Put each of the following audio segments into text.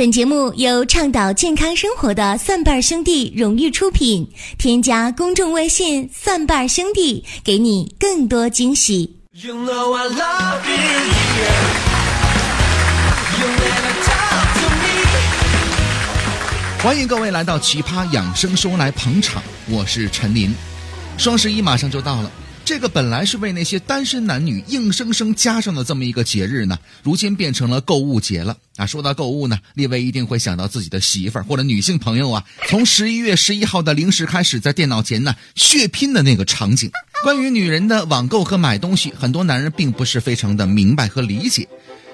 本节目由倡导健康生活的蒜瓣兄弟荣誉出品。添加公众微信“蒜瓣兄弟”，给你更多惊喜。You know I love you, you never talk to me。欢迎各位来到奇葩养生说来捧场，我是陈林。双十一马上就到了。这个本来是为那些单身男女硬生生加上的这么一个节日呢，如今变成了购物节了啊！说到购物呢，列位一定会想到自己的媳妇儿或者女性朋友啊，从十一月十一号的零时开始，在电脑前呢血拼的那个场景。关于女人的网购和买东西，很多男人并不是非常的明白和理解，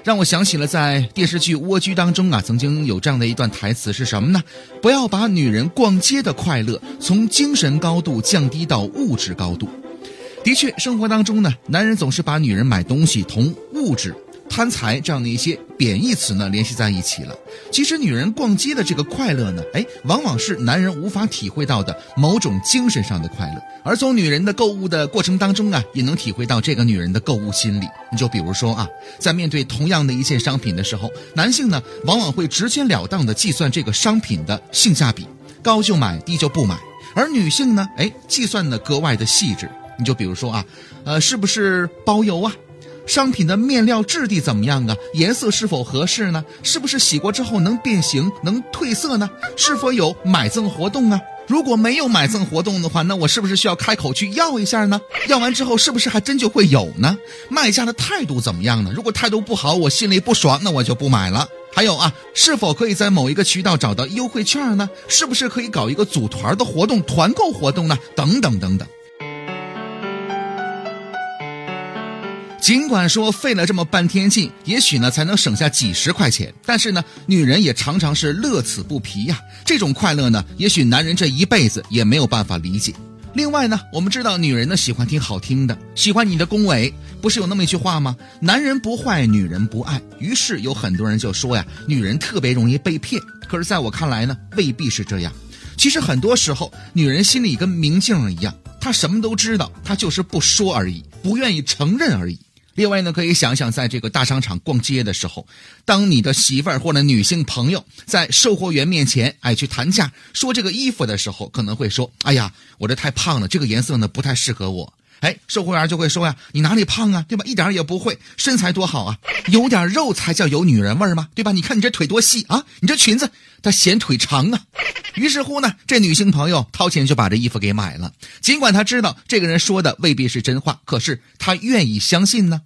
让我想起了在电视剧《蜗居》当中啊，曾经有这样的一段台词是什么呢？不要把女人逛街的快乐从精神高度降低到物质高度。的确，生活当中呢，男人总是把女人买东西同物质、贪财这样的一些贬义词呢联系在一起了。其实，女人逛街的这个快乐呢，哎，往往是男人无法体会到的某种精神上的快乐。而从女人的购物的过程当中啊，也能体会到这个女人的购物心理。你就比如说啊，在面对同样的一件商品的时候，男性呢往往会直截了当的计算这个商品的性价比，高就买，低就不买；而女性呢，哎，计算的格外的细致。你就比如说啊，呃，是不是包邮啊？商品的面料质地怎么样啊？颜色是否合适呢？是不是洗过之后能变形、能褪色呢？是否有买赠活动啊？如果没有买赠活动的话，那我是不是需要开口去要一下呢？要完之后是不是还真就会有呢？卖家的态度怎么样呢？如果态度不好，我心里不爽，那我就不买了。还有啊，是否可以在某一个渠道找到优惠券呢？是不是可以搞一个组团的活动、团购活动呢？等等等等。尽管说费了这么半天劲，也许呢才能省下几十块钱，但是呢，女人也常常是乐此不疲呀。这种快乐呢，也许男人这一辈子也没有办法理解。另外呢，我们知道女人呢喜欢听好听的，喜欢你的恭维，不是有那么一句话吗？男人不坏，女人不爱。于是有很多人就说呀，女人特别容易被骗。可是在我看来呢，未必是这样。其实很多时候，女人心里跟明镜一样，她什么都知道，她就是不说而已，不愿意承认而已。另外呢，可以想想，在这个大商场逛街的时候，当你的媳妇儿或者女性朋友在售货员面前，哎，去谈价，说这个衣服的时候，可能会说：“哎呀，我这太胖了，这个颜色呢不太适合我。”哎，售货员就会说呀：“你哪里胖啊？对吧？一点也不会，身材多好啊，有点肉才叫有女人味吗？对吧？你看你这腿多细啊，你这裙子它显腿长啊。”于是乎呢，这女性朋友掏钱就把这衣服给买了，尽管她知道这个人说的未必是真话，可是她愿意相信呢。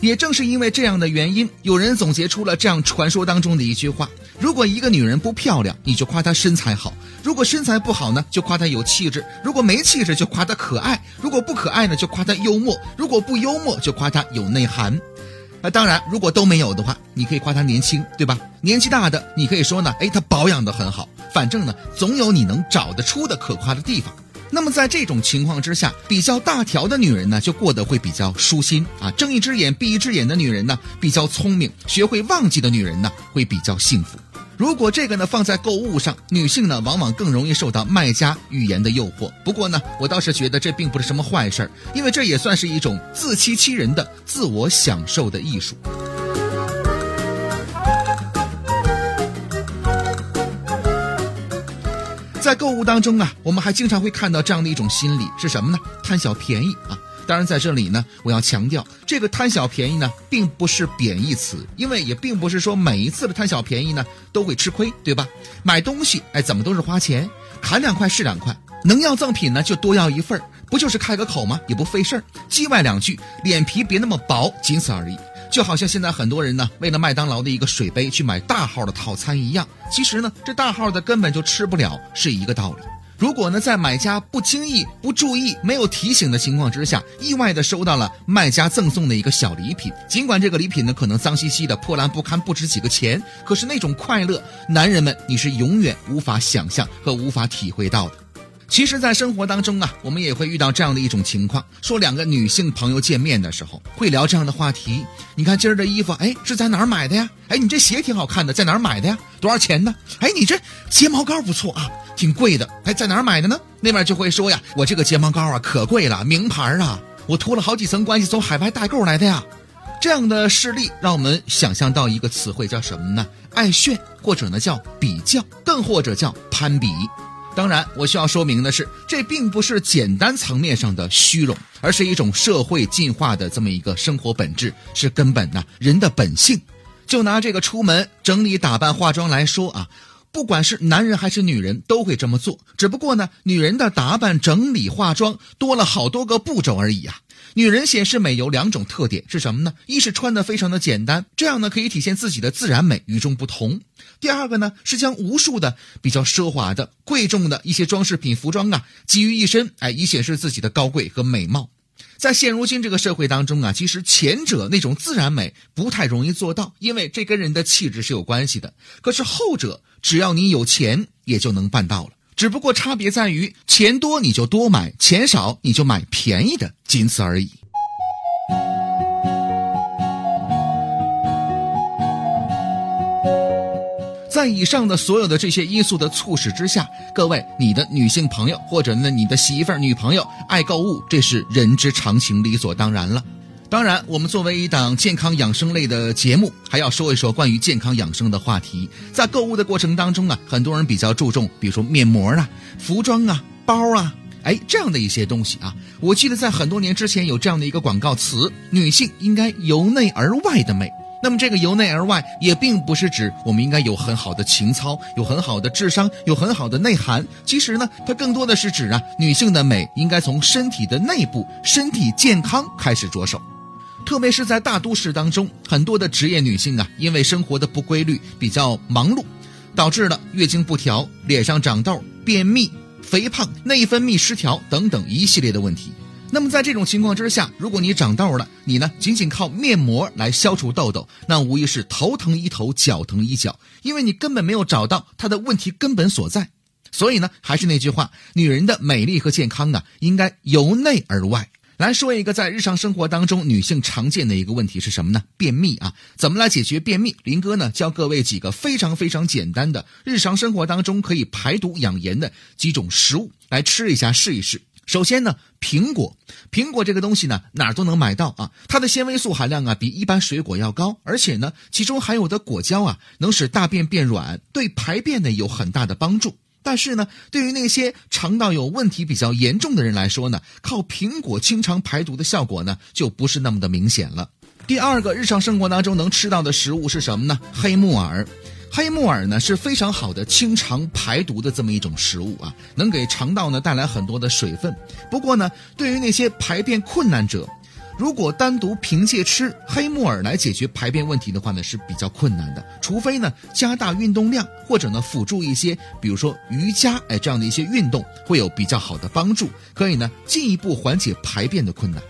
也正是因为这样的原因，有人总结出了这样传说当中的一句话：如果一个女人不漂亮，你就夸她身材好；如果身材不好呢，就夸她有气质；如果没气质，就夸她可爱；如果不可爱呢，就夸她幽默；如果不幽默，就夸她有内涵。那当然，如果都没有的话，你可以夸她年轻，对吧？年纪大的，你可以说呢，哎，她保养的很好。反正呢，总有你能找得出的可夸的地方。那么在这种情况之下，比较大条的女人呢，就过得会比较舒心啊；睁一只眼闭一只眼的女人呢，比较聪明；学会忘记的女人呢，会比较幸福。如果这个呢放在购物上，女性呢往往更容易受到卖家语言的诱惑。不过呢，我倒是觉得这并不是什么坏事儿，因为这也算是一种自欺欺人的自我享受的艺术。在购物当中啊，我们还经常会看到这样的一种心理是什么呢？贪小便宜啊！当然，在这里呢，我要强调，这个贪小便宜呢，并不是贬义词，因为也并不是说每一次的贪小便宜呢都会吃亏，对吧？买东西，哎，怎么都是花钱，砍两块是两块，能要赠品呢就多要一份不就是开个口吗？也不费事儿，叽歪两句，脸皮别那么薄，仅此而已。就好像现在很多人呢，为了麦当劳的一个水杯去买大号的套餐一样，其实呢，这大号的根本就吃不了，是一个道理。如果呢，在买家不经意、不注意、没有提醒的情况之下，意外的收到了卖家赠送的一个小礼品，尽管这个礼品呢可能脏兮兮的、破烂不堪、不值几个钱，可是那种快乐，男人们你是永远无法想象和无法体会到的。其实，在生活当中啊，我们也会遇到这样的一种情况：说两个女性朋友见面的时候，会聊这样的话题。你看今儿的衣服，哎，是在哪儿买的呀？哎，你这鞋挺好看的，在哪儿买的呀？多少钱呢？哎，你这睫毛膏不错啊，挺贵的。哎，在哪儿买的呢？那边就会说呀，我这个睫毛膏啊，可贵了，名牌啊，我托了好几层关系，从海外代购来的呀。这样的事例让我们想象到一个词汇叫什么呢？爱炫，或者呢叫比较，更或者叫攀比。当然，我需要说明的是，这并不是简单层面上的虚荣，而是一种社会进化的这么一个生活本质，是根本呐人的本性。就拿这个出门整理打扮化妆来说啊。不管是男人还是女人，都会这么做。只不过呢，女人的打扮、整理、化妆多了好多个步骤而已啊。女人显示美有两种特点，是什么呢？一是穿的非常的简单，这样呢可以体现自己的自然美，与众不同。第二个呢是将无数的比较奢华的、贵重的一些装饰品、服装啊集于一身，哎，以显示自己的高贵和美貌。在现如今这个社会当中啊，其实前者那种自然美不太容易做到，因为这跟人的气质是有关系的。可是后者，只要你有钱，也就能办到了。只不过差别在于，钱多你就多买，钱少你就买便宜的，仅此而已。在以上的所有的这些因素的促使之下，各位，你的女性朋友或者呢你的媳妇儿、女朋友爱购物，这是人之常情，理所当然了。当然，我们作为一档健康养生类的节目，还要说一说关于健康养生的话题。在购物的过程当中啊，很多人比较注重，比如说面膜啊、服装啊、包啊，哎，这样的一些东西啊。我记得在很多年之前有这样的一个广告词：女性应该由内而外的美。那么这个由内而外也并不是指我们应该有很好的情操，有很好的智商，有很好的内涵。其实呢，它更多的是指啊，女性的美应该从身体的内部、身体健康开始着手。特别是在大都市当中，很多的职业女性啊，因为生活的不规律、比较忙碌，导致了月经不调、脸上长痘、便秘、肥胖、内分泌失调等等一系列的问题。那么在这种情况之下，如果你长痘了，你呢仅仅靠面膜来消除痘痘，那无疑是头疼医头，脚疼医脚，因为你根本没有找到它的问题根本所在。所以呢，还是那句话，女人的美丽和健康啊，应该由内而外来说一个在日常生活当中女性常见的一个问题是什么呢？便秘啊，怎么来解决便秘？林哥呢教各位几个非常非常简单的日常生活当中可以排毒养颜的几种食物，来吃一下试一试。首先呢，苹果，苹果这个东西呢，哪儿都能买到啊。它的纤维素含量啊，比一般水果要高，而且呢，其中含有的果胶啊，能使大便变软，对排便呢有很大的帮助。但是呢，对于那些肠道有问题比较严重的人来说呢，靠苹果清肠排毒的效果呢，就不是那么的明显了。第二个，日常生活当中能吃到的食物是什么呢？黑木耳。黑木耳呢是非常好的清肠排毒的这么一种食物啊，能给肠道呢带来很多的水分。不过呢，对于那些排便困难者，如果单独凭借吃黑木耳来解决排便问题的话呢，是比较困难的。除非呢加大运动量，或者呢辅助一些，比如说瑜伽，哎这样的一些运动会有比较好的帮助，可以呢进一步缓解排便的困难。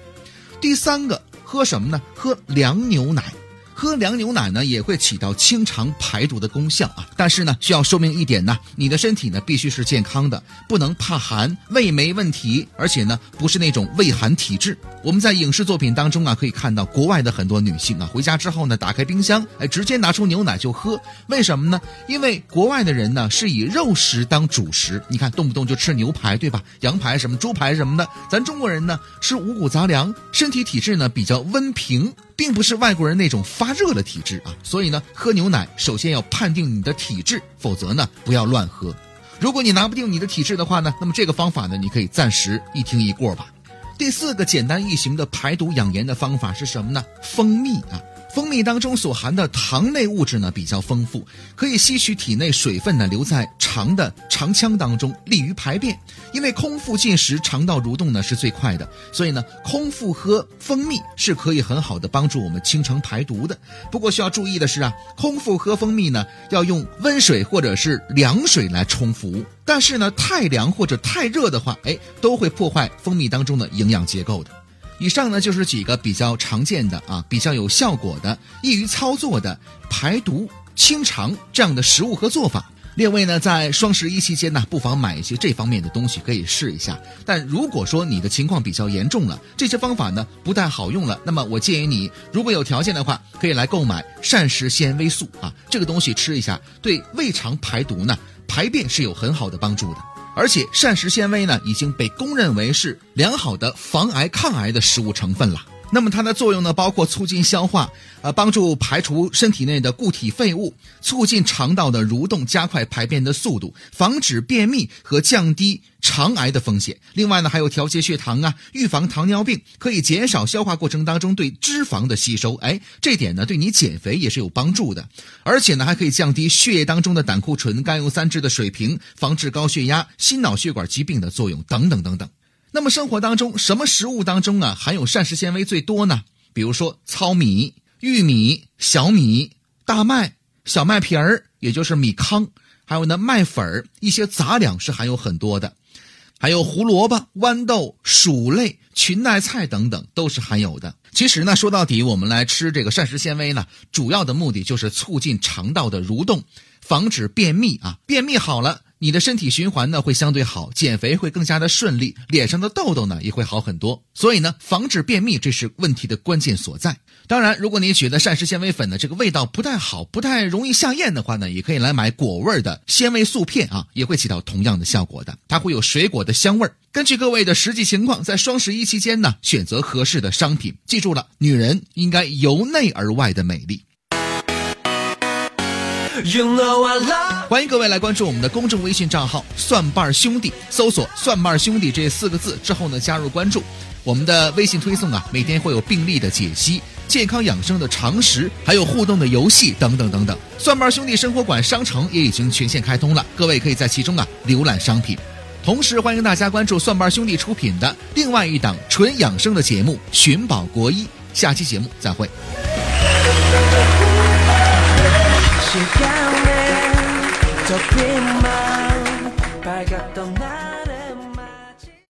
第三个，喝什么呢？喝凉牛奶。喝凉牛奶呢，也会起到清肠排毒的功效啊。但是呢，需要说明一点呢，你的身体呢必须是健康的，不能怕寒，胃没问题，而且呢不是那种胃寒体质。我们在影视作品当中啊，可以看到国外的很多女性啊，回家之后呢，打开冰箱，哎，直接拿出牛奶就喝。为什么呢？因为国外的人呢是以肉食当主食，你看动不动就吃牛排，对吧？羊排什么、猪排什么的。咱中国人呢吃五谷杂粮，身体体质呢比较温平。并不是外国人那种发热的体质啊，所以呢，喝牛奶首先要判定你的体质，否则呢，不要乱喝。如果你拿不定你的体质的话呢，那么这个方法呢，你可以暂时一听一过吧。第四个简单易行的排毒养颜的方法是什么呢？蜂蜜啊。蜂蜜当中所含的糖类物质呢比较丰富，可以吸取体内水分呢留在肠的肠腔当中，利于排便。因为空腹进食，肠道蠕动呢是最快的，所以呢空腹喝蜂蜜是可以很好的帮助我们清肠排毒的。不过需要注意的是啊，空腹喝蜂蜜呢要用温水或者是凉水来冲服，但是呢太凉或者太热的话，哎都会破坏蜂蜜当中的营养结构的。以上呢就是几个比较常见的啊，比较有效果的、易于操作的排毒清肠这样的食物和做法。列位呢在双十一期间呢，不妨买一些这方面的东西可以试一下。但如果说你的情况比较严重了，这些方法呢不太好用了，那么我建议你，如果有条件的话，可以来购买膳食纤维素啊，这个东西吃一下，对胃肠排毒呢，排便是有很好的帮助的。而且膳食纤维呢，已经被公认为是良好的防癌抗癌的食物成分了。那么它的作用呢，包括促进消化，呃，帮助排除身体内的固体废物，促进肠道的蠕动，加快排便的速度，防止便秘和降低肠癌的风险。另外呢，还有调节血糖啊，预防糖尿病，可以减少消化过程当中对脂肪的吸收。哎，这点呢，对你减肥也是有帮助的。而且呢，还可以降低血液当中的胆固醇、甘油三酯的水平，防治高血压、心脑血管疾病的作用等等等等。那么生活当中什么食物当中啊含有膳食纤维最多呢？比如说糙米、玉米、小米、大麦、小麦皮儿，也就是米糠，还有呢麦粉儿，一些杂粮是含有很多的，还有胡萝卜、豌豆、薯类、裙带菜等等都是含有的。其实呢，说到底，我们来吃这个膳食纤维呢，主要的目的就是促进肠道的蠕动，防止便秘啊，便秘好了。你的身体循环呢会相对好，减肥会更加的顺利，脸上的痘痘呢也会好很多。所以呢，防止便秘这是问题的关键所在。当然，如果你觉得膳食纤维粉的这个味道不太好，不太容易下咽的话呢，也可以来买果味的纤维素片啊，也会起到同样的效果的。它会有水果的香味儿。根据各位的实际情况，在双十一期间呢，选择合适的商品。记住了，女人应该由内而外的美丽。You know I love. 欢迎各位来关注我们的公众微信账号“蒜瓣兄弟”，搜索“蒜瓣兄弟”这四个字之后呢，加入关注。我们的微信推送啊，每天会有病例的解析、健康养生的常识，还有互动的游戏等等等等。蒜瓣兄弟生活馆商城也已经全线开通了，各位可以在其中啊浏览商品。同时，欢迎大家关注蒜瓣兄弟出品的另外一档纯养生的节目《寻宝国医》。下期节目再会。 저 빛만 밝았던 날.